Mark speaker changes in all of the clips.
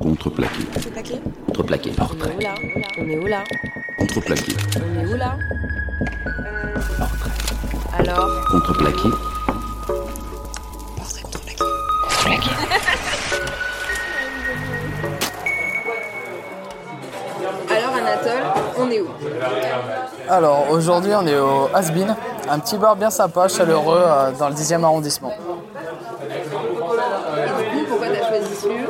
Speaker 1: Contreplaqué.
Speaker 2: Contreplaqué
Speaker 1: Contreplaqué. Portrait.
Speaker 2: On est où là?
Speaker 1: Contreplaqué.
Speaker 2: On est où là?
Speaker 1: Portrait.
Speaker 2: Alors?
Speaker 1: Contreplaqué.
Speaker 2: Portrait contreplaqué. Alors Anatole, on est où?
Speaker 3: Alors aujourd'hui on est au Hasbin, un petit bar bien sympa, chaleureux euh, dans le 10e arrondissement.
Speaker 2: Et du coup, pourquoi t'as choisi ce lieu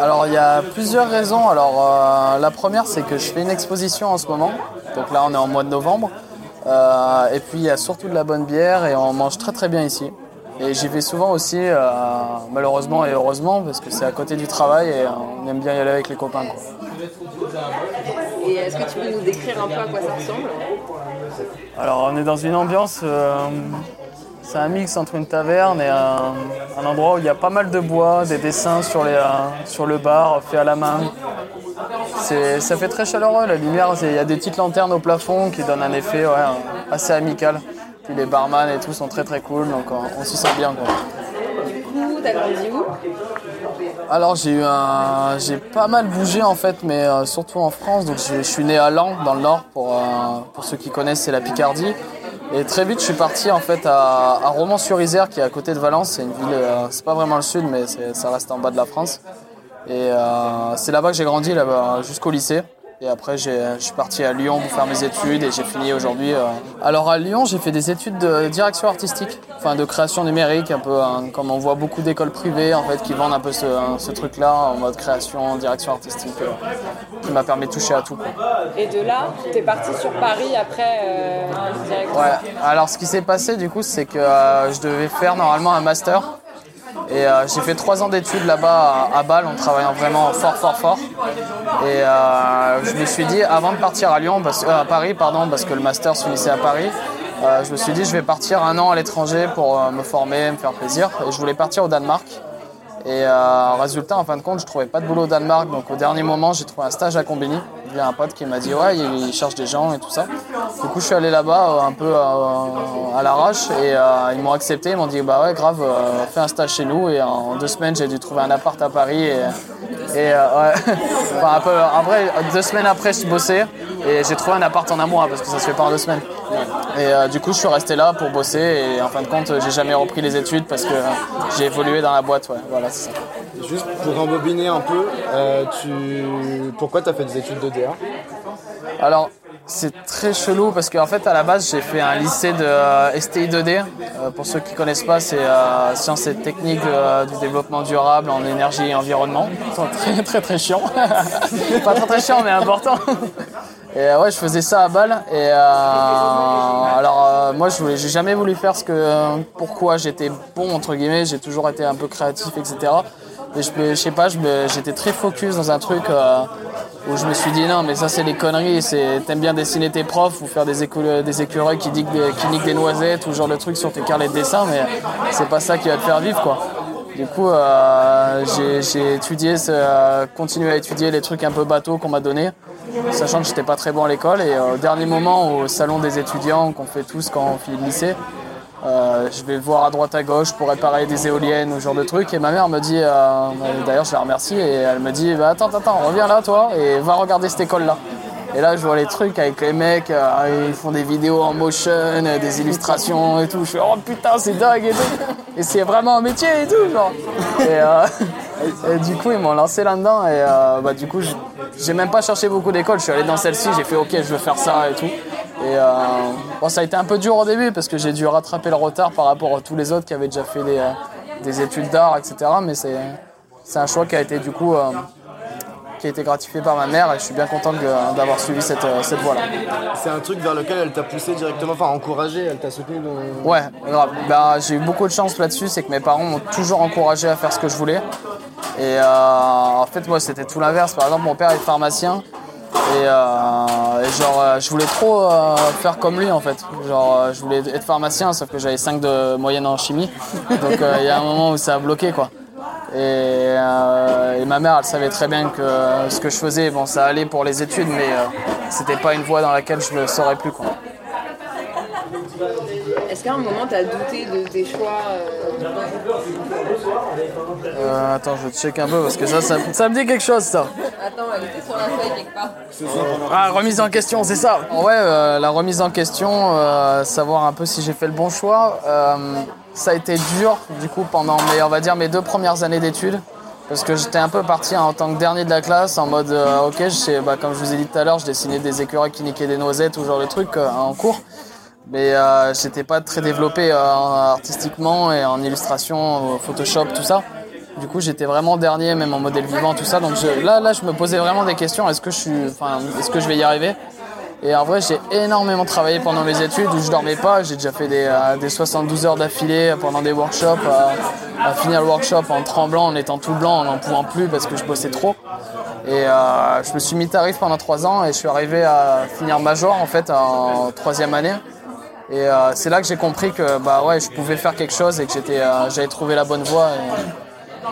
Speaker 3: Alors il y a plusieurs raisons. Alors euh, la première c'est que je fais une exposition en ce moment, donc là on est en mois de novembre. Euh, et puis il y a surtout de la bonne bière et on mange très très bien ici. Et j'y vais souvent aussi, euh, malheureusement et heureusement, parce que c'est à côté du travail et on aime bien y aller avec les copains. quoi.
Speaker 2: Et est-ce que tu peux nous décrire un peu à quoi ça ressemble?
Speaker 3: Alors on est dans une ambiance, euh, c'est un mix entre une taverne et un, un endroit où il y a pas mal de bois, des dessins sur, les, euh, sur le bar faits à la main. Ça fait très chaleureux, la lumière, il y a des petites lanternes au plafond qui donnent un effet ouais, assez amical. Puis les barman et tout sont très très cool, donc on, on s'y sent bien. Quoi.
Speaker 2: Du coup, t'as grandi où?
Speaker 3: Alors j'ai eu un, j'ai pas mal bougé en fait, mais euh, surtout en France. Donc je, je suis né à Laon, dans le Nord. Pour, euh, pour ceux qui connaissent, c'est la Picardie. Et très vite, je suis parti en fait à, Romans-sur-Isère, qui est à côté de Valence. C'est une ville, euh, c'est pas vraiment le sud, mais ça reste en bas de la France. Et euh, c'est là-bas que j'ai grandi, là-bas jusqu'au lycée. Et après, j'ai- je suis parti à Lyon pour faire mes études et j'ai fini aujourd'hui. euh. Alors à Lyon, j'ai fait des études de direction artistique, enfin de création numérique, un peu hein, comme on voit beaucoup d'écoles privées en fait qui vendent un peu ce, ce truc-là en mode création, direction artistique, euh, qui m'a permis de toucher à tout. quoi.
Speaker 2: Et de là, t'es parti sur Paris après euh.
Speaker 3: Ouais. Alors ce qui s'est passé du coup, c'est que euh, je devais faire normalement un master. Et euh, j'ai fait trois ans d'études là-bas à, Bâle en travaillant vraiment fort, fort, fort. Et euh, je me suis dit, avant de partir à Lyon, parce, euh, à Paris, pardon, parce que le master se finissait à Paris, euh, je me suis dit, je vais partir un an à l'étranger pour euh, me former, me faire plaisir. Et je voulais partir au Danemark. Et euh, résultat, en fin de compte, je trouvais pas de boulot au Danemark. Donc au dernier moment, j'ai trouvé un stage à Combini. Il y a un pote qui m'a dit ouais, il cherche des gens et tout ça. Du coup, je suis allé là-bas euh, un peu euh, à l'arrache et euh, ils m'ont accepté. Ils m'ont dit bah ouais, grave, euh, fais un stage chez nous. Et en deux semaines, j'ai dû trouver un appart à Paris. Et, euh, ouais. enfin, un peu, après, deux semaines après, je bossais et j'ai trouvé un appart en un mois parce que ça se fait pas en deux semaines. Et euh, du coup, je suis resté là pour bosser et en fin de compte, j'ai jamais repris les études parce que j'ai évolué dans la boîte. Ouais. Voilà, c'est ça.
Speaker 4: Juste pour embobiner un peu, euh, tu... pourquoi tu as fait des études de DA
Speaker 3: Alors, c'est très chelou parce qu'en fait, à la base, j'ai fait un lycée de euh, STI 2D. Euh, pour ceux qui connaissent pas, c'est euh, sciences et techniques euh, du développement durable en énergie et environnement. C'est très très très chiant. pas très très chiant, mais important. Et euh, ouais, je faisais ça à Bâle. Et euh, alors, euh, moi, je j'ai jamais voulu faire ce que, pourquoi j'étais bon entre guillemets. J'ai toujours été un peu créatif, etc. Et je, je sais pas, j'étais très focus dans un truc euh, où je me suis dit non, mais ça c'est les conneries. C'est t'aimes bien dessiner tes profs ou faire des, des écureuils qui, des, qui niquent des noisettes ou genre de trucs sur tes carnets de dessin, mais c'est pas ça qui va te faire vivre quoi. Du coup, euh, j'ai, étudié, continué à étudier les trucs un peu bateaux qu'on m'a donnés, sachant que j'étais pas très bon à l'école. Et euh, au dernier moment, au salon des étudiants qu'on fait tous quand on finit le lycée, euh, je vais voir à droite à gauche pour réparer des éoliennes ou ce genre de trucs. Et ma mère me dit, euh, d'ailleurs je la remercie, et elle me dit bah, Attends, attends, reviens là toi et va regarder cette école là. Et là je vois les trucs avec les mecs, ils font des vidéos en motion, des illustrations et tout. Je fais Oh putain, c'est dingue et tout. Et c'est vraiment un métier et tout, genre. et du coup, ils m'ont lancé là-dedans. Et euh, bah, du coup, j'ai même pas cherché beaucoup d'écoles. Je suis allé dans celle-ci, j'ai fait OK, je veux faire ça et tout. Et euh, bon, ça a été un peu dur au début parce que j'ai dû rattraper le retard par rapport à tous les autres qui avaient déjà fait des, euh, des études d'art, etc. Mais c'est un choix qui a été du coup euh, qui a été gratifié par ma mère et je suis bien content d'avoir suivi cette, cette voie-là.
Speaker 4: C'est un truc vers lequel elle t'a poussé directement, enfin encouragé, elle t'a soutenu dans...
Speaker 3: Ouais, grave. Bah, j'ai eu beaucoup de chance là-dessus, c'est que mes parents m'ont toujours encouragé à faire ce que je voulais. Et euh, en fait, moi, c'était tout l'inverse. Par exemple, mon père est pharmacien. Et, euh, genre, euh, je voulais trop faire comme lui en fait. Genre, je voulais être pharmacien, sauf que j'avais 5 de moyenne en chimie. Donc, il y a un moment où ça a bloqué quoi. Et, et ma mère, elle savait très bien que ce que je faisais, bon, ça allait pour les études, mais c'était pas une voie dans laquelle je ne saurais plus quoi.
Speaker 2: Qu'à un moment, tu as douté de tes choix euh,
Speaker 3: Euh, attends, je check un peu parce que ça, ça, ça me dit quelque chose ça.
Speaker 2: Attends, elle était sur la feuille quelque part.
Speaker 3: Ah, remise en question, c'est ça. Ouais, euh, la remise en question, euh, savoir un peu si j'ai fait le bon choix. Ça a été dur, du coup, pendant mes, on va dire, mes deux premières années d'études. Parce que j'étais un peu parti en tant que dernier de la classe, en mode, euh, ok, je sais, bah, comme je vous ai dit tout à l'heure, je dessinais des écureuils qui niquaient des noisettes, ou genre de trucs euh, en cours. Mais euh, j'étais pas très développé euh, artistiquement et en illustration, euh, Photoshop, tout ça. Du coup, j'étais vraiment dernier, même en modèle vivant, tout ça. Donc je- là, là, je me posais vraiment des questions. Est-ce que je suis, enfin, est-ce que je vais y arriver? Et en vrai, j'ai énormément travaillé pendant mes études où je dormais pas. J'ai déjà fait des, euh, des 72 heures d'affilée pendant des workshops, à, à finir le workshop en tremblant, en étant tout blanc, en n'en pouvant plus parce que je bossais trop. Et euh, je me suis mis tarif pendant trois ans et je suis arrivé à finir major en fait en troisième année. Et euh, c'est là que j'ai compris que bah ouais, je pouvais faire quelque chose et que j'étais, euh, j'avais trouvé la bonne voie.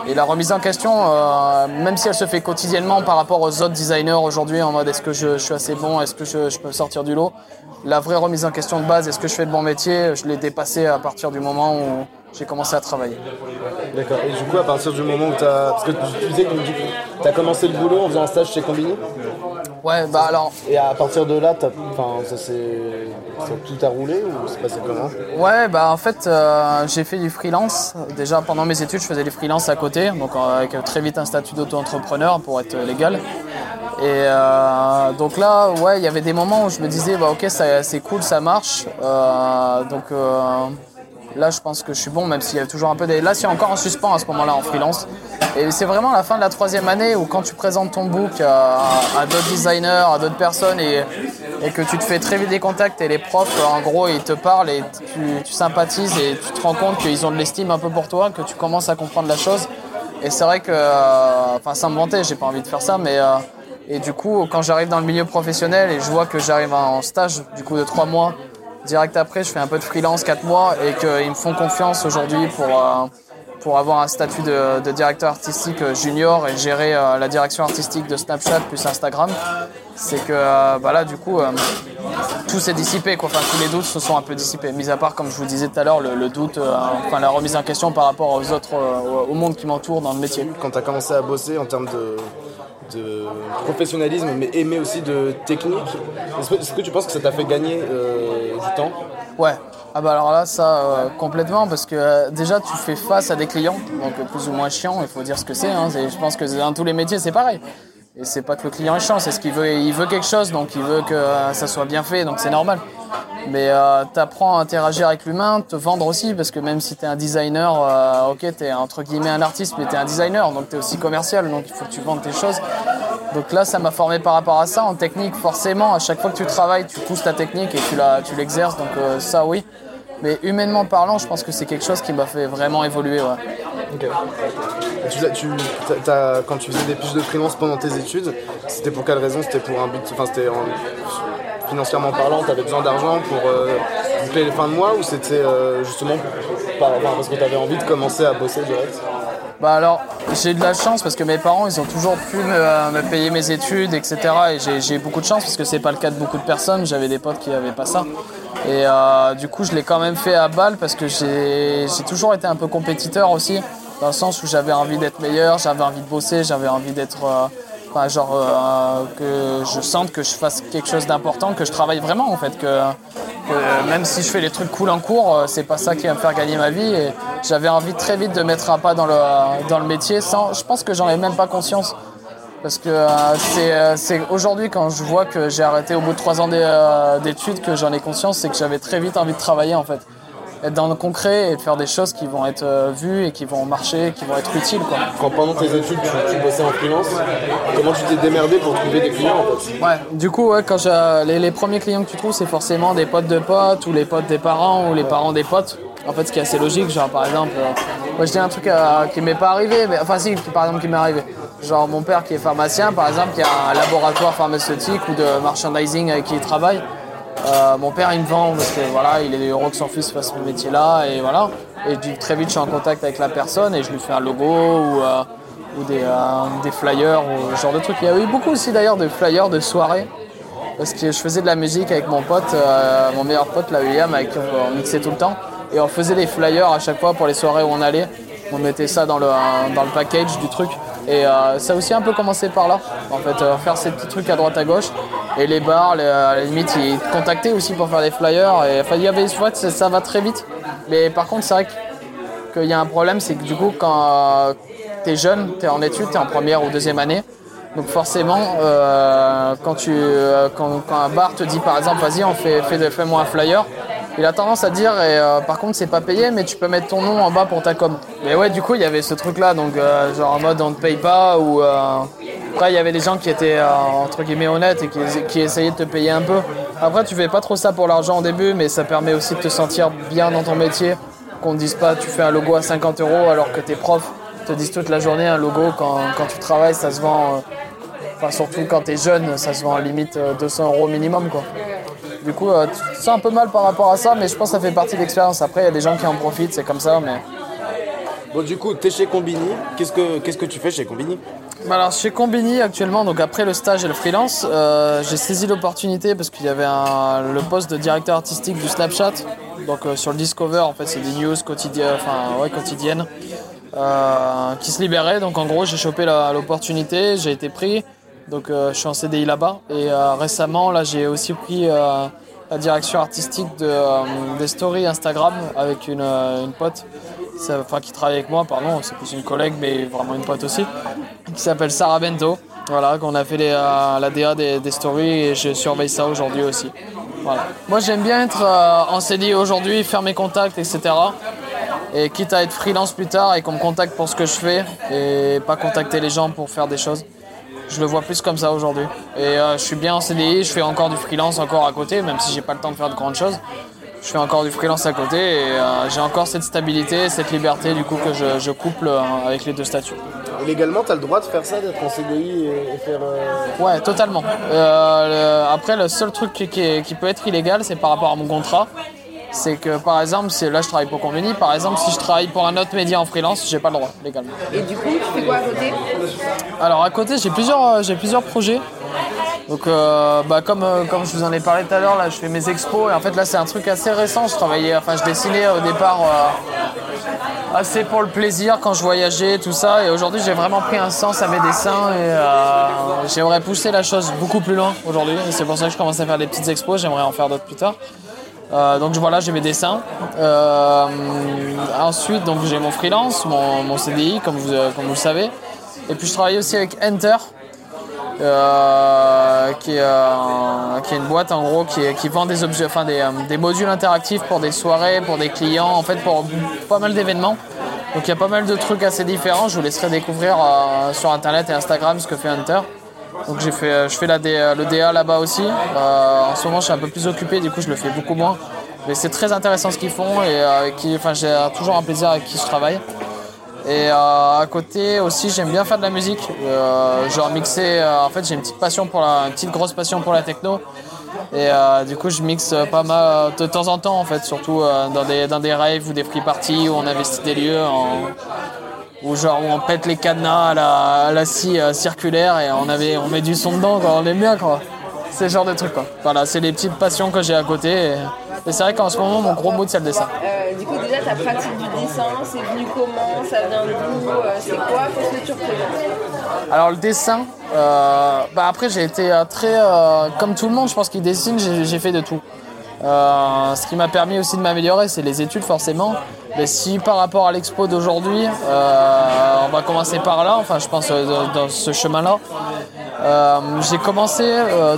Speaker 3: Et, et la remise en question, euh, même si elle se fait quotidiennement par rapport aux autres designers aujourd'hui, en mode est-ce que je, suis assez bon, est-ce que je, je peux sortir du lot, la vraie remise en question de base, est-ce que je fais le bon métier, je l'ai dépassé à partir du moment où j'ai commencé à travailler.
Speaker 4: D'accord. Et du coup, à partir du moment où tu as. Parce que tu disais que tu as commencé le boulot en faisant un stage chez Combini?
Speaker 3: Ouais, bah alors,
Speaker 4: Et à partir de là, t'as- enfin, ça Tout a roulé ou c'est passé comment?
Speaker 3: Ouais, bah en fait, euh, j'ai fait du freelance. Déjà pendant mes études, je faisais du freelance à côté, donc euh, avec très vite un statut d'auto-entrepreneur pour être légal. Et euh, donc là, ouais, il y avait des moments où je me disais, bah ok, ça- c'est cool, ça marche. Euh, donc euh, là, je pense que je suis bon, même s'il y a toujours un peu des. Là, c'est encore en suspens à ce moment-là en freelance. Et c'est vraiment la fin de la troisième année où quand tu présentes ton book à, d'autres designers, à d'autres personnes et, que tu te fais très vite des contacts et les profs, en gros, ils te parlent et tu, sympathises et tu te rends compte qu'ils ont de l'estime un peu pour toi, que tu commences à comprendre la chose. Et c'est vrai que, euh, enfin, sans me vanter, j'ai pas envie de faire ça, mais euh, et du coup, quand j'arrive dans le milieu professionnel et je vois que j'arrive en stage, du coup, de trois mois, direct après, je fais un peu de freelance, quatre mois, et qu'ils me font confiance aujourd'hui pour, euh, pour avoir un statut de, directeur artistique euh, junior et gérer euh, la direction artistique de Snapchat plus Instagram, c'est que bah du coup, tout s'est dissipé, quoi. Enfin, tous les doutes se sont un peu dissipés. Mis à part, comme je vous disais tout à l'heure, le, doute, enfin, la remise en question par rapport aux autres, au monde qui m'entoure dans le métier.
Speaker 4: Quand tu as commencé à bosser en termes de, professionnalisme, mais aimer aussi de technique, est-ce que, tu penses que ça t'a fait gagner
Speaker 3: Ouais. Ah bah alors là, ça, euh, complètement, parce que euh, déjà, tu fais face à des clients, donc euh, plus ou moins chiants, il faut dire ce que c'est. Hein, je pense que dans tous les métiers, c'est pareil. Et c'est pas que le client est chiant, c'est ce qu'il veut. Il veut quelque chose, donc il veut que ça soit bien fait, donc c'est normal. Mais t'apprends à interagir avec l'humain, te vendre aussi, parce que même si t'es un designer, ok, t'es entre guillemets un artiste, mais t'es un designer, donc t'es aussi commercial, donc il faut que tu vendes tes choses. Donc là, ça m'a formé par rapport à ça. En technique, forcément, à chaque fois que tu travailles, tu pousses ta technique et tu l'exerces, donc euh, ça, oui. Mais humainement parlant, je pense que c'est quelque chose qui m'a fait vraiment évoluer.
Speaker 4: Quand tu faisais des fiches de freelance pendant tes études, c'était pour quelle raison? C'était pour un but, enfin c'était en- financièrement parlant, tu avais besoin d'argent pour euh, boucler les fins de mois ou c'était euh, justement parce que tu avais envie de commencer à bosser direct?
Speaker 3: Bah alors, j'ai eu de la chance parce que mes parents, ils ont toujours pu me, payer mes études, etc. Et j'ai- eu beaucoup de chance parce que c'est pas le cas de beaucoup de personnes. J'avais des potes qui n'avaient pas ça. Et euh, du coup, je l'ai quand même fait à balle parce que j'ai j'ai toujours été un peu compétiteur aussi, dans le sens où j'avais envie d'être meilleur, j'avais envie de bosser, j'avais envie d'être. euh, Enfin, genre euh, que je sente que je fasse quelque chose d'important, que je travaille vraiment en fait, que, que même si je fais les trucs cool en cours, euh, c'est pas ça qui va me faire gagner ma vie. Et j'avais envie très vite de mettre un pas dans le, dans le métier sans. Je pense que j'en ai même pas conscience. Parce que euh, c'est, euh, aujourd'hui quand je vois que j'ai arrêté au bout de trois ans d'é- euh, d'études que j'en ai conscience, c'est que j'avais très vite envie de travailler en fait. Être dans le concret et de faire des choses qui vont être euh, vues et qui vont marcher, qui vont être utiles quoi.
Speaker 4: Quand pendant tes études tu, tu bossais en freelance, comment tu t'es démerdé pour trouver des clients en fait?
Speaker 3: Ouais, du coup, ouais, quand j'ai- les, les premiers clients que tu trouves, c'est forcément des potes de potes ou les potes des parents ou les parents des potes. En fait, ce qui est assez logique, genre par exemple, euh, moi je dis un truc euh, qui m'est pas arrivé, mais enfin si, qui, par exemple qui m'est arrivé. Genre mon père qui est pharmacien, par exemple, qui a un laboratoire pharmaceutique ou de merchandising avec qui il travaille. Euh, mon père il me vend parce que voilà, il est heureux que son fils fasse ce métier-là et voilà. Et très vite je suis en contact avec la personne et je lui fais un logo ou, euh, euh, des flyers ou ce genre de trucs. Il y a eu beaucoup aussi d'ailleurs de flyers de soirées parce que je faisais de la musique avec mon pote, mon meilleur pote, là, William, avec qui on mixait tout le temps. Et on faisait des flyers à chaque fois pour les soirées où on allait. On mettait ça dans le package du truc. Et euh, ça a aussi un peu commencé par là, en fait, euh, faire ces petits trucs à droite à gauche. Et les bars, les- à la limite, ils contactaient aussi pour faire des flyers. Et, enfin, il y avait, en fait, ça, va très vite. Mais par contre, c'est vrai qu'il y a un problème, c'est que du coup, quand tu es jeune, tu es en études, tu es en première ou deuxième année. Donc forcément, euh, quand, tu, euh, quand un bar te dit par exemple, vas-y, on fait, fait, fais-moi un flyer, il a tendance à dire, et euh, par contre, c'est pas payé, mais tu peux mettre ton nom en bas pour ta com. Mais ouais, du coup, il y avait ce truc-là, donc euh, genre en mode on te paye pas, ou euh, après, il y avait des gens qui étaient entre guillemets honnêtes et qui, essayaient de te payer un peu. Après, tu fais pas trop ça pour l'argent au début, mais ça permet aussi de te sentir bien dans ton métier, qu'on te dise pas, tu fais un logo à 50 euros alors que tes profs te disent toute la journée un logo quand, quand tu travailles, ça se vend. Enfin, surtout quand t'es jeune, ça se vend à limite euh, 200 euros minimum, quoi. Du coup, euh, tu te sens un peu mal par rapport à ça, mais je pense que ça fait partie de l'expérience. Après, il y a des gens qui en profitent, c'est comme ça, mais...
Speaker 4: Bon, du coup, t'es chez Combini. Qu'est-ce que qu'est-ce que tu fais chez Combini
Speaker 3: Bah alors, chez Combini, actuellement, donc après le stage et le freelance, euh, j'ai saisi l'opportunité parce qu'il y avait un- le poste de directeur artistique du Snapchat. Donc, euh, sur le Discover, en fait, c'est des news quotidiennes, enfin, ouais, quotidiennes euh, qui se libéraient. Donc, en gros, j'ai chopé l'opportunité, j'ai été pris. Donc, euh, je suis en CDI là-bas. Et euh, récemment, là, j'ai aussi pris euh, la direction artistique de, euh, des stories Instagram avec une, euh, une pote, enfin, qui travaille avec moi, pardon, c'est plus une collègue, mais vraiment une pote aussi, qui s'appelle Sarah Bento. Voilà, qu'on a fait les, euh, la DA des, des stories et je surveille ça aujourd'hui aussi. Voilà. Moi, j'aime bien être en CDI aujourd'hui, faire mes contacts, etc. Et quitte à être freelance plus tard et qu'on me contacte pour ce que je fais et pas contacter les gens pour faire des choses. Je le vois plus comme ça aujourd'hui. Et euh, je suis bien en CDI, je fais encore du freelance encore à côté, même si j'ai pas le temps de faire de grandes choses. Je fais encore du freelance à côté et euh, j'ai encore cette stabilité, cette liberté du coup que je, je couple euh, avec les deux statuts.
Speaker 4: Et légalement, t'as le droit de faire ça, d'être en CDI et, et faire.
Speaker 3: Ouais, totalement. Le- après, le seul truc qui, qui peut être illégal, c'est par rapport à mon contrat. C'est que par exemple, c'est- là je travaille pour Conveni, par exemple, si je travaille pour un autre média en freelance, j'ai pas le droit légalement.
Speaker 2: Et du coup, tu fais quoi à côté?
Speaker 3: Alors à côté, j'ai plusieurs, euh, j'ai plusieurs projets. Donc, euh, bah, comme, euh, comme je vous en ai parlé tout à l'heure, là, je fais mes expos. Et en fait, là, c'est un truc assez récent. Je travaillais, enfin, je dessinais au départ euh, assez pour le plaisir quand je voyageais, tout ça. Et aujourd'hui, j'ai vraiment pris un sens à mes dessins. Et j'aimerais pousser la chose beaucoup plus loin aujourd'hui. Et c'est pour ça que je commence à faire des petites expos. J'aimerais en faire d'autres plus tard. Euh, donc voilà, j'ai mes dessins. Euh, ensuite, donc j'ai mon freelance, mon, mon CDI, comme vous, euh, comme vous le savez. Et puis je travaille aussi avec Enter, euh, qui, est, euh, une boîte en gros qui, vend des objets, enfin euh, des modules interactifs pour des soirées, pour des clients, en fait pour pas mal d'événements. Donc il y a pas mal de trucs assez différents. Je vous laisserai découvrir sur internet et Instagram ce que fait Hunter. Donc j'ai fait, euh, je fais D- le DA là-bas aussi. Euh, en ce moment je suis un peu plus occupé, du coup je le fais beaucoup moins. Mais c'est très intéressant ce qu'ils font et euh, qui, enfin, j'ai toujours un plaisir avec qui je travaille. Et euh, à côté aussi, j'aime bien faire de la musique. Euh, genre mixer. euh, en fait, j'ai une petite passion pour la, une petite grosse passion pour la techno. Et euh, du coup, je mixe euh, pas mal euh, de temps en temps, en fait, surtout euh, dans des dans des raves ou des free parties où on investit des lieux où genre où on pète les cadenas à la, à la scie euh, circulaire et on avait on met du son dedans, quoi, on aime bien quoi. C'est le genre de truc quoi. Voilà, c'est les petites passions que j'ai à côté. Et, et c'est vrai qu'en ce moment, mon gros mood c'est le dessin.
Speaker 2: Euh, Du coup, déjà, ta pratique du dessin, c'est venu comment? Ça vient d'où? Euh, C'est quoi? Qu'est-ce que tu représentes?
Speaker 3: Alors le dessin, euh, bah après j'ai été très, comme tout le monde je pense qui dessine, j'ai fait de tout. Euh, ce qui m'a permis aussi de m'améliorer, c'est les études forcément. Mais si par rapport à l'expo d'aujourd'hui, euh, on va commencer par là, enfin je pense euh, dans, ce chemin-là. J'ai commencé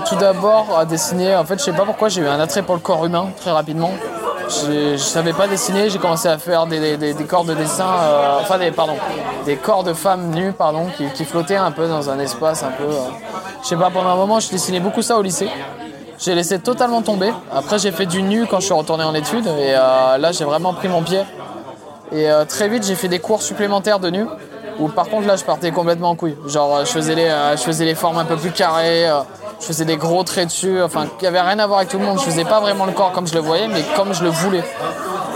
Speaker 3: tout d'abord à dessiner, en fait je sais pas pourquoi j'ai eu un attrait pour le corps humain très rapidement. Je savais pas dessiner, j'ai commencé à faire des, des- corps de dessin, enfin des, pardon, des corps de femmes nues pardon, qui, qui flottaient un peu dans un espace un peu. je sais pas, pendant un moment je dessinais beaucoup ça au lycée. J'ai laissé totalement tomber. Après j'ai fait du nu quand je suis retourné en études et euh, là j'ai vraiment pris mon pied. Et euh, très vite j'ai fait des cours supplémentaires de nu. Où par contre là je partais complètement en couille. Genre euh, je faisais les, je faisais les formes un peu plus carrées, je faisais des gros traits dessus, enfin qui avait rien à voir avec tout le monde. Je faisais pas vraiment le corps comme je le voyais, mais comme je le voulais.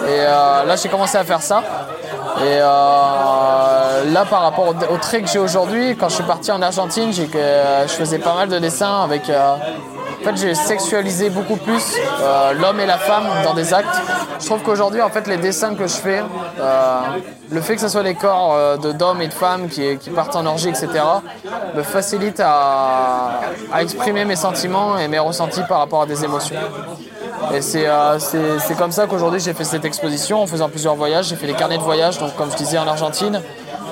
Speaker 3: Et là j'ai commencé à faire ça. Et là par rapport au, au trait que j'ai aujourd'hui, quand je suis parti en Argentine, j'ai je faisais pas mal de dessins avec, En fait, j'ai sexualisé beaucoup plus euh, l'homme et la femme dans des actes. Je trouve qu'aujourd'hui, en fait, les dessins que je fais, euh, le fait que ce soit des corps euh, d'hommes et de femmes qui, qui partent en orgie, etc., me facilite à, à exprimer mes sentiments et mes ressentis par rapport à des émotions. Et c'est euh, c'est comme ça qu'aujourd'hui j'ai fait cette exposition en faisant plusieurs voyages. J'ai fait les carnets de voyage, donc comme je disais en Argentine.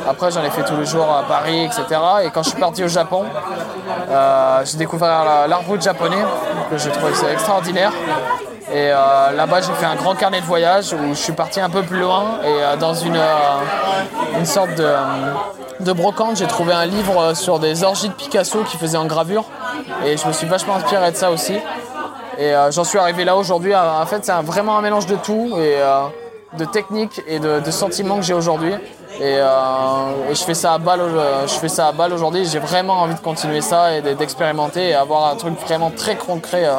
Speaker 3: Après j'en ai fait tous les jours à Paris, etc. Et quand je suis parti au Japon, euh, j'ai découvert la- l'art brut japonais, que j'ai trouvé extraordinaire. Et euh, là-bas j'ai fait un grand carnet de voyage où je suis parti un peu plus loin et euh, dans une, euh, une sorte de, de brocante j'ai trouvé un livre sur des orgies de Picasso qui faisait en gravure. Et je me suis vachement inspiré de ça aussi. Et euh, j'en suis arrivé là aujourd'hui. En fait, c'est vraiment un mélange de tout et euh, de techniques et de, de sentiments que j'ai aujourd'hui. Et, euh, je fais ça à balle. euh, Je fais ça à balle aujourd'hui. J'ai vraiment envie de continuer ça et de- d'expérimenter et avoir un truc vraiment très concret euh,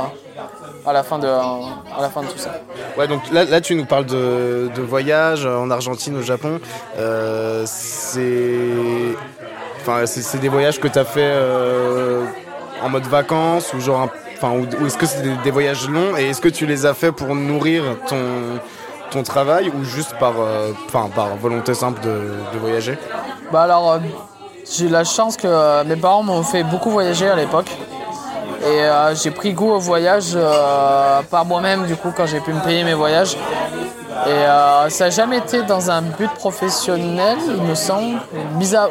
Speaker 3: à la fin de à la fin de tout ça.
Speaker 4: Ouais, donc là, là tu nous parles de, de voyage en Argentine, au Japon. Euh, c'est. Enfin, des voyages que tu as fait euh, en mode vacances ou genre. Enfin, ou, ou est-ce que c'est des, des voyages longs et est-ce que tu les as fait pour nourrir ton, ton travail ou juste par, euh, par volonté simple de, de voyager
Speaker 3: Bah alors, euh, j'ai la chance que euh, mes parents m'ont fait beaucoup voyager à l'époque. Et j'ai pris goût au voyage par moi-même, du coup, quand j'ai pu me payer mes voyages. Et ça n'a jamais été dans un but professionnel, il me semble.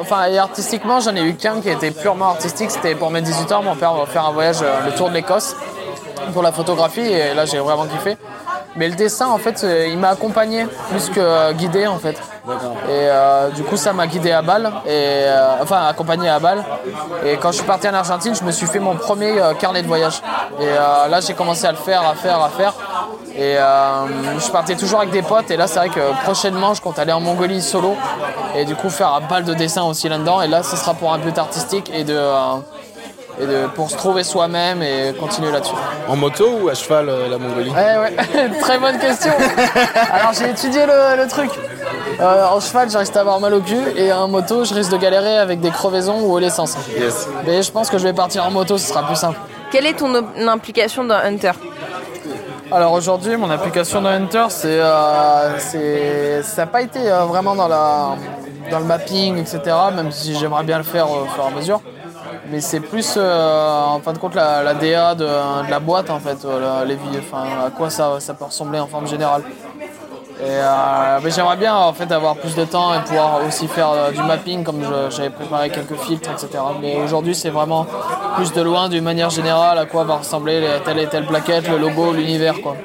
Speaker 3: Enfin, et artistiquement, j'en ai eu qu'un qui était purement artistique. C'était pour mes 18 ans, mon père m'a faire un voyage, le tour de l'Écosse, pour la photographie. Et là, j'ai vraiment kiffé. Mais le dessin, en fait, euh, il m'a accompagné plus que euh, guidé, en fait. Et euh, du coup, ça m'a guidé à Bâle, et, euh, enfin accompagné à Bâle. Et quand je suis parti en Argentine, je me suis fait mon premier euh, carnet de voyage. Et là, j'ai commencé à le faire, à faire, à faire. Et je partais toujours avec des potes. Et là, c'est vrai que prochainement, je compte aller en Mongolie solo. Et du coup, faire un bal de dessin aussi là-dedans. Et là, ce sera pour un but artistique et de. Et de, pour se trouver soi-même et continuer là-dessus.
Speaker 4: En moto ou à cheval, euh, la Mongolie
Speaker 3: Ouais, ouais, très bonne question. Alors j'ai étudié le, le truc. Euh, en cheval, je risque d'avoir mal au cul et en moto, je risque de galérer avec des crevaisons ou l'essence.
Speaker 4: Yes.
Speaker 3: Mais je pense que je vais partir en moto, ce sera plus simple.
Speaker 2: Quelle est ton implication dans Hunter?
Speaker 3: Alors aujourd'hui, mon application de Hunter, c'est, euh, c'est- ça n'a pas été euh, vraiment dans, la, dans le mapping, etc. Même si j'aimerais bien le faire au fur et à mesure. Mais c'est plus, euh, en fin de compte, la, DA de, la boîte, en fait, euh, les, enfin, à quoi ça, ça peut ressembler en forme générale. Euh, mais j'aimerais bien en fait avoir plus de temps et pouvoir aussi faire du mapping comme j'avais préparé quelques filtres, etc. Mais aujourd'hui, c'est vraiment plus de loin d'une manière générale à quoi va ressembler les- telle et telle plaquette, le logo, l'univers, quoi.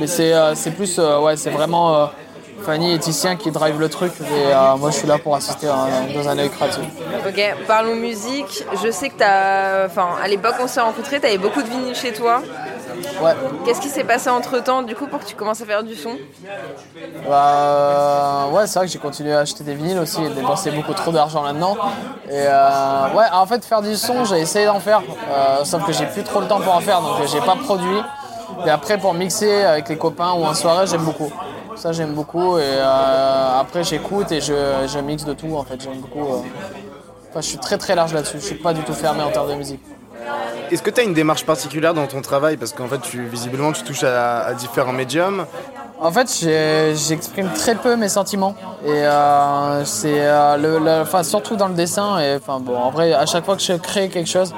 Speaker 3: Mais c'est plus, ouais, c'est vraiment Fanny et Titien qui drive le truc. Et euh, moi, je suis là pour assister à- dans un œil créatif.
Speaker 2: Ok, parlons musique. Je sais que t'as. Enfin, à l'époque, on s'est rencontrés, t'avais beaucoup de vinyles chez toi.
Speaker 3: Ouais.
Speaker 2: Qu'est-ce qui s'est passé entre temps, du coup, pour que tu commences à faire du son?
Speaker 3: Bah, ouais, c'est vrai que j'ai continué à acheter des vinyles aussi et dépenser beaucoup trop d'argent là-dedans. Et euh, ouais, en fait, faire du son, j'ai essayé d'en faire, euh, sauf que j'ai plus trop le temps pour en faire, donc euh, j'ai pas produit. Et après, pour mixer avec les copains ou en soirée, j'aime beaucoup. Ça, j'aime beaucoup. Et euh, après, j'écoute et je, je mixe de tout, en fait. J'aime beaucoup. euh. Enfin, je suis très très large là-dessus. Je suis pas du tout fermé en termes de musique.
Speaker 4: Est-ce que tu as une démarche particulière dans ton travail? Parce qu'en fait, visiblement, tu touches à différents médiums.
Speaker 3: En fait, j'exprime très peu mes sentiments et euh, c'est euh, enfin surtout dans le dessin et enfin bon, en vrai, à chaque fois que je crée quelque chose,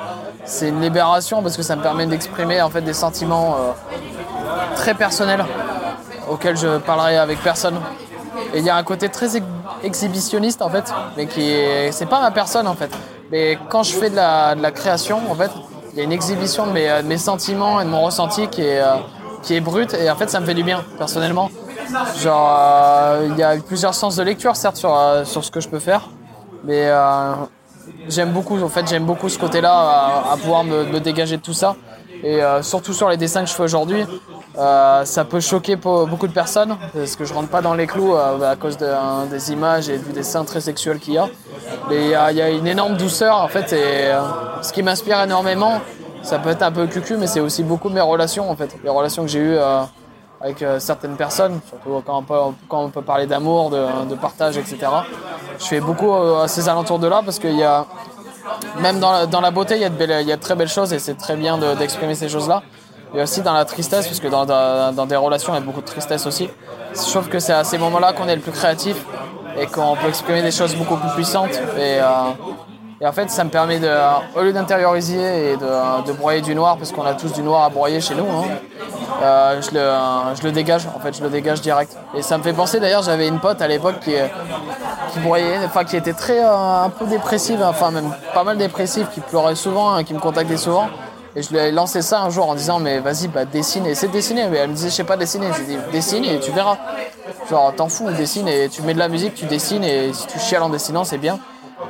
Speaker 3: c'est une libération parce que ça me permet d'exprimer en fait des sentiments euh, très personnels auxquels je parlerai avec personne. Et il y a un côté très ex- exhibitionniste en fait, mais qui est, c'est pas ma personne en fait. Mais quand je fais de la, de la création, en fait, il y a une exhibition de mes, de mes sentiments et de mon ressenti qui est, euh, qui est brute et en fait ça me fait du bien personnellement. Genre, euh, il y a plusieurs sens de lecture certes sur, euh, sur ce que je peux faire, mais euh, j'aime beaucoup, en fait, j'aime beaucoup ce côté-là, à, pouvoir me, dégager de tout ça. Et surtout sur les dessins que je fais aujourd'hui, ça peut choquer beaucoup de personnes, parce que je rentre pas dans les clous à cause hein, des images et du dessin très sexuel qu'il y a. Mais il y, a- une énorme douceur, en fait, et ce qui m'inspire énormément, ça peut être un peu cucu, mais c'est aussi beaucoup mes relations, en fait. Les relations que j'ai eues euh, avec euh, certaines personnes, surtout quand on peut, parler d'amour, de, partage, etc. Je fais beaucoup euh, à ces alentours de là, parce qu'il y a même dans la, beauté, il y, a de très belles choses et c'est très bien de- d'exprimer ces choses-là. Et aussi dans la tristesse, parce que dans, des relations, il y a beaucoup de tristesse aussi. Je trouve que c'est à ces moments-là qu'on est le plus créatif et qu'on peut exprimer des choses beaucoup plus puissantes. Et, et en fait, ça me permet de, au lieu d'intérioriser et de, de broyer du noir, parce qu'on a tous du noir à broyer chez nous, hein, euh, je, le, je le dégage, en fait, je le dégage direct. Et ça me fait penser, d'ailleurs, j'avais une pote à l'époque qui, qui broyait, enfin qui était très euh, un peu dépressive, enfin même pas mal dépressive, qui pleurait souvent, hein, qui me contactait souvent. Et je lui ai lancé ça un jour en disant mais vas-y bah dessine et c'est dessiner mais elle me disait je sais pas dessiner je lui ai dit dessine et tu verras genre t'en fous dessine et tu mets de la musique tu dessines et si tu chiales en dessinant c'est bien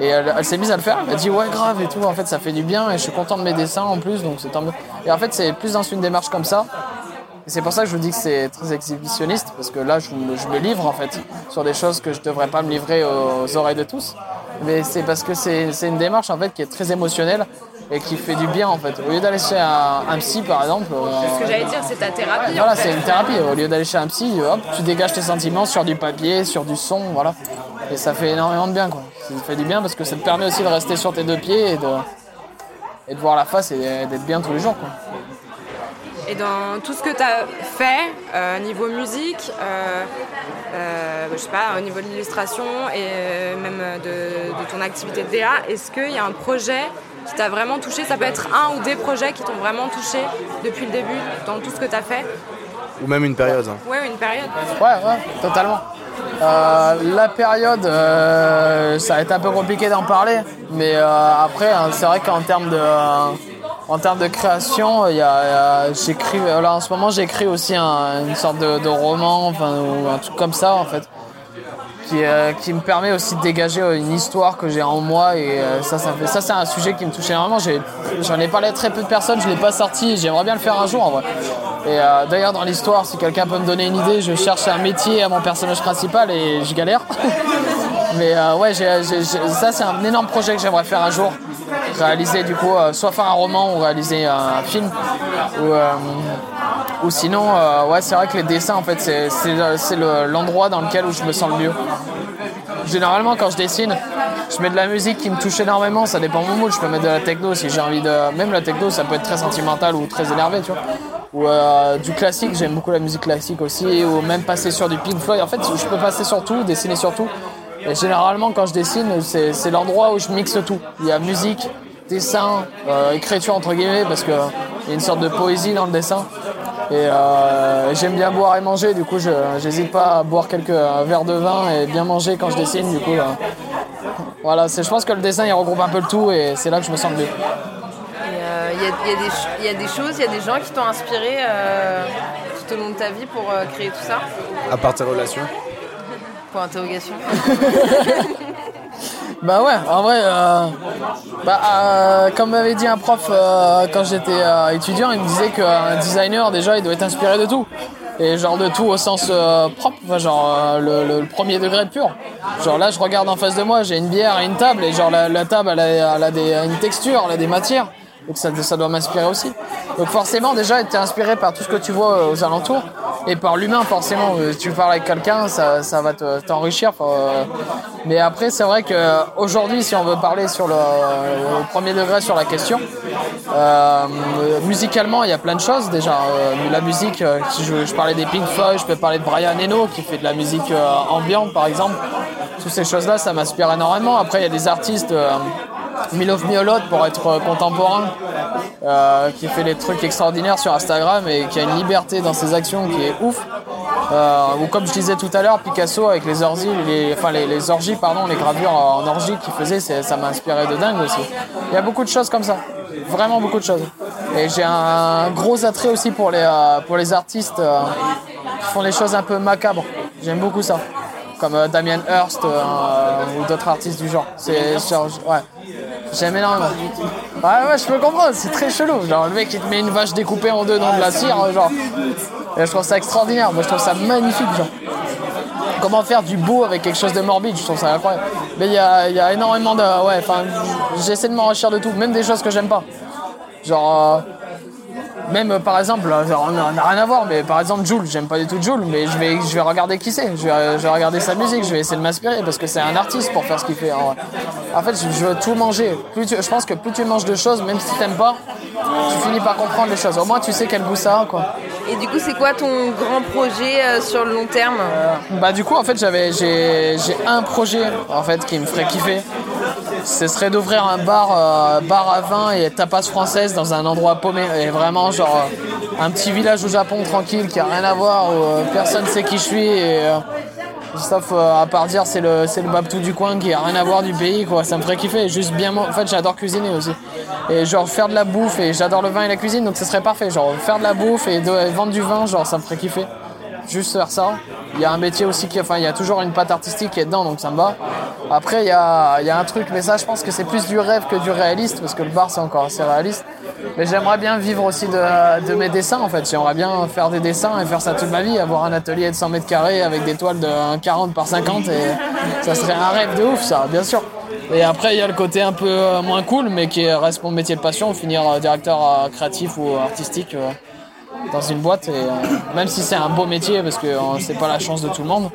Speaker 3: et elle, elle s'est mise à le faire elle m'a dit ouais grave et tout en fait ça fait du bien et je suis content de mes dessins en plus donc c'est tant mieux et en fait c'est plus dans une démarche comme ça et c'est pour ça que je vous dis que c'est très exhibitionniste, parce que là, je me, je me livre en fait sur des choses que je devrais pas me livrer aux, oreilles de tous. Mais c'est parce que c'est c'est une démarche en fait qui est très émotionnelle et qui fait du bien en fait. Au lieu d'aller chez un, un psy par exemple, euh,
Speaker 2: Ce que j'allais dire, c'est ta thérapie.
Speaker 3: voilà, c'est une thérapie. Au lieu d'aller chez un psy, hop, tu dégages tes sentiments sur du papier, sur du son, voilà. Et ça fait énormément de bien quoi. Ça fait du bien parce que ça te permet aussi de rester sur tes deux pieds et de, et de voir la face et d'être bien tous les jours quoi.
Speaker 5: Et dans tout ce que tu as fait, euh, niveau musique, euh, euh, je sais pas, au niveau de l'illustration et euh, même de, de ton activité de DA, est-ce qu'il y a un projet qui t'a vraiment touché? Ça peut être un ou des projets qui t'ont vraiment touché depuis le début dans tout ce que tu as fait?
Speaker 4: Ou même une période. hein.
Speaker 5: Ouais, une période.
Speaker 3: Ouais, ouais, totalement. Euh, la période, euh, ça a été un peu compliqué d'en parler, mais euh, après, hein, c'est vrai qu'en termes de, de création, il y a, j'écris, là en ce moment, j'écris aussi un- une sorte de, roman, ou un truc comme ça en fait, qui, me permet aussi de dégager une histoire que j'ai en moi et ça, ça fait, ça c'est un sujet qui me touche énormément. J'en ai parlé à très peu de personnes, je l'ai pas sorti, j'aimerais bien le faire un jour en vrai. Et euh, d'ailleurs dans l'histoire, si quelqu'un peut me donner une idée, je cherche un métier à mon personnage principal et je galère. Mais euh, ouais, ça c'est un énorme projet que j'aimerais faire un jour. Réaliser du coup, euh, soit faire un roman ou réaliser un film. Ou, sinon, ouais, c'est vrai que les dessins, en fait, c'est- c'est c'est le- l'endroit dans lequel où je me sens le mieux. Généralement, quand je dessine, je mets de la musique qui me touche énormément. Ça dépend de mon mood. Je peux mettre de la techno si j'ai envie de. Même la techno, ça peut être très sentimental ou très énervé, tu vois. Ou euh, du classique, j'aime beaucoup la musique classique aussi. Ou même passer sur du Pink Floyd. En fait, je peux passer sur tout, dessiner sur tout. Et généralement, quand je dessine, c'est l'endroit où je mixe tout. Il y a musique, dessin, euh, écriture entre guillemets, parce qu'il y a une sorte de poésie dans le dessin. Et euh, j'aime bien boire et manger, du coup je j'hésite pas à boire quelques verres de vin et bien manger quand je dessine, du coup voilà, je pense que le dessin il regroupe un peu le tout et c'est là que je me sens le mieux.
Speaker 2: Il y, y a des ch- il y a des choses, il y a des gens qui t'ont inspiré euh, tout au long de ta vie pour euh, créer tout ça?
Speaker 4: À part tes relations.
Speaker 2: Pour interrogation.
Speaker 3: Bah ouais, en vrai, euh, bah, euh, comme m'avait dit un prof euh, quand j'étais euh, étudiant, il me disait qu'un designer déjà il doit être inspiré de tout. Et genre de tout au sens euh, propre, enfin, genre euh, le, le- le premier degré pur. Genre là je regarde en face de moi, j'ai une bière et une table, et genre la, la table elle a, elle a des, une texture, elle a des matières. Donc ça, ça doit m'inspirer aussi. Donc forcément déjà tu es inspiré par tout ce que tu vois euh, aux alentours et par l'humain forcément. Euh, tu parles avec quelqu'un, ça, ça va te- t'enrichir. euh, mais après c'est vrai qu'aujourd'hui si on veut parler sur le, premier degré sur la question, musicalement il y a plein de choses déjà. La musique, si je, je parlais des Pink Floyd, je peux parler de Brian Eno qui fait de la musique ambiante par exemple. Toutes ces choses-là ça m'inspire énormément. Après il y a des artistes... Milov Miolot pour être euh, contemporain, euh, qui fait des trucs extraordinaires sur Instagram et qui a une liberté dans ses actions qui est ouf. Euh, ou comme je disais tout à l'heure, Picasso avec les orgies, les, enfin les, les orgies, pardon, les gravures en orgie qu'il faisait, ça m'a inspiré de dingue aussi. Il y a beaucoup de choses comme ça, vraiment beaucoup de choses. Et j'ai un gros attrait aussi pour les, euh, pour les artistes qui font les choses un peu macabres. J'aime beaucoup ça comme Damien Hirst euh, ou d'autres artistes du genre. C'est genre, ouais. J'aime énormément. Ouais, ouais, je peux comprendre, c'est très chelou. Genre, le mec, il te met une vache découpée en deux dans de la cire, genre. Et je trouve ça extraordinaire. Moi, je trouve ça magnifique, genre. Comment faire du beau avec quelque chose de morbide, je trouve ça incroyable. Mais il y a, y a énormément de. Ouais, enfin, j'essaie de m'enrichir de tout, même des choses que j'aime pas. Genre. euh, même euh, par exemple, euh, on n'a rien à voir, mais par exemple Jules, j'aime pas du tout Jules, mais je vais, je vais regarder qui c'est, je vais, je vais regarder sa musique, je vais essayer de m'inspirer parce que c'est un artiste pour faire ce qu'il fait. En, fait, je, je veux tout manger. Plus tu- je pense que plus tu manges de choses, même si t'aimes pas, tu finis par comprendre les choses. Au moins, tu sais quel goût ça a, quoi.
Speaker 2: Et du coup, c'est quoi ton grand projet euh, sur le long terme?
Speaker 3: Bah du coup en fait j'avais j'ai j'ai un projet en fait qui me ferait kiffer. Ce serait d'ouvrir un bar euh, bar à vin et tapas française dans un endroit paumé. Et vraiment genre euh, un petit village au Japon tranquille qui a rien à voir où euh, personne sait qui je suis et euh, sauf à part dire c'est le c'est le babtou du coin qui a rien à voir du pays quoi. Ça me ferait kiffer. Juste bien en fait j'adore cuisiner aussi. Et genre faire de la bouffe et j'adore le vin et la cuisine donc ce serait parfait. Genre faire de la bouffe et vendre du vin genre ça me ferait kiffer juste faire ça. Il y a un métier aussi qui, enfin, il y a toujours une patte artistique qui est dedans, donc ça me va. Après, il y a, y a un truc, mais ça, je pense que c'est plus du rêve que du réaliste, parce que le bar, c'est encore assez réaliste. Mais j'aimerais bien vivre aussi de, de mes dessins, en fait. J'aimerais bien faire des dessins et faire ça toute ma vie, avoir un atelier de 100 mètres carrés avec des toiles de 40 par 50, et ça serait un rêve de ouf, ça, bien sûr. Et après, il y a le côté un peu euh, moins cool, mais qui reste mon métier de passion, finir euh, directeur euh, créatif ou artistique. Dans une boîte et euh, même si c'est un beau métier parce que euh, c'est pas la chance de tout le monde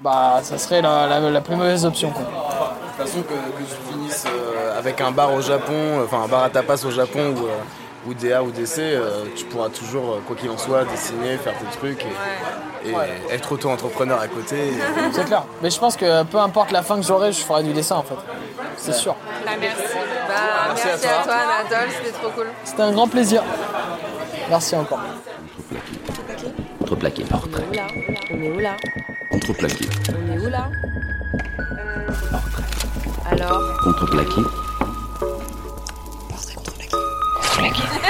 Speaker 3: bah ça serait la, la- la plus mauvaise option quoi.
Speaker 4: De toute façon, que, que je finisse euh, avec un bar au Japon, euh, enfin un bar à tapas au Japon ou, euh, ou DA ou DC, euh, tu pourras toujours, quoi qu'il en soit, dessiner, faire tes trucs et, et être auto-entrepreneur à côté. et-
Speaker 3: c'est clair mais je pense que peu importe la fin que j'aurai je ferai du dessin en fait c'est sûr
Speaker 5: Bah, merci.
Speaker 2: Bah,
Speaker 4: Merci
Speaker 2: merci,
Speaker 4: à
Speaker 2: à
Speaker 4: toi.
Speaker 2: toi, Anatole, c'était trop cool.
Speaker 3: c'était un grand plaisir merci encore
Speaker 1: Contreplaqué. Portrait.
Speaker 2: Oula, on est où là
Speaker 1: Contreplaqué.
Speaker 2: On est où là Alors
Speaker 1: Contreplaqué.
Speaker 2: Plaqué.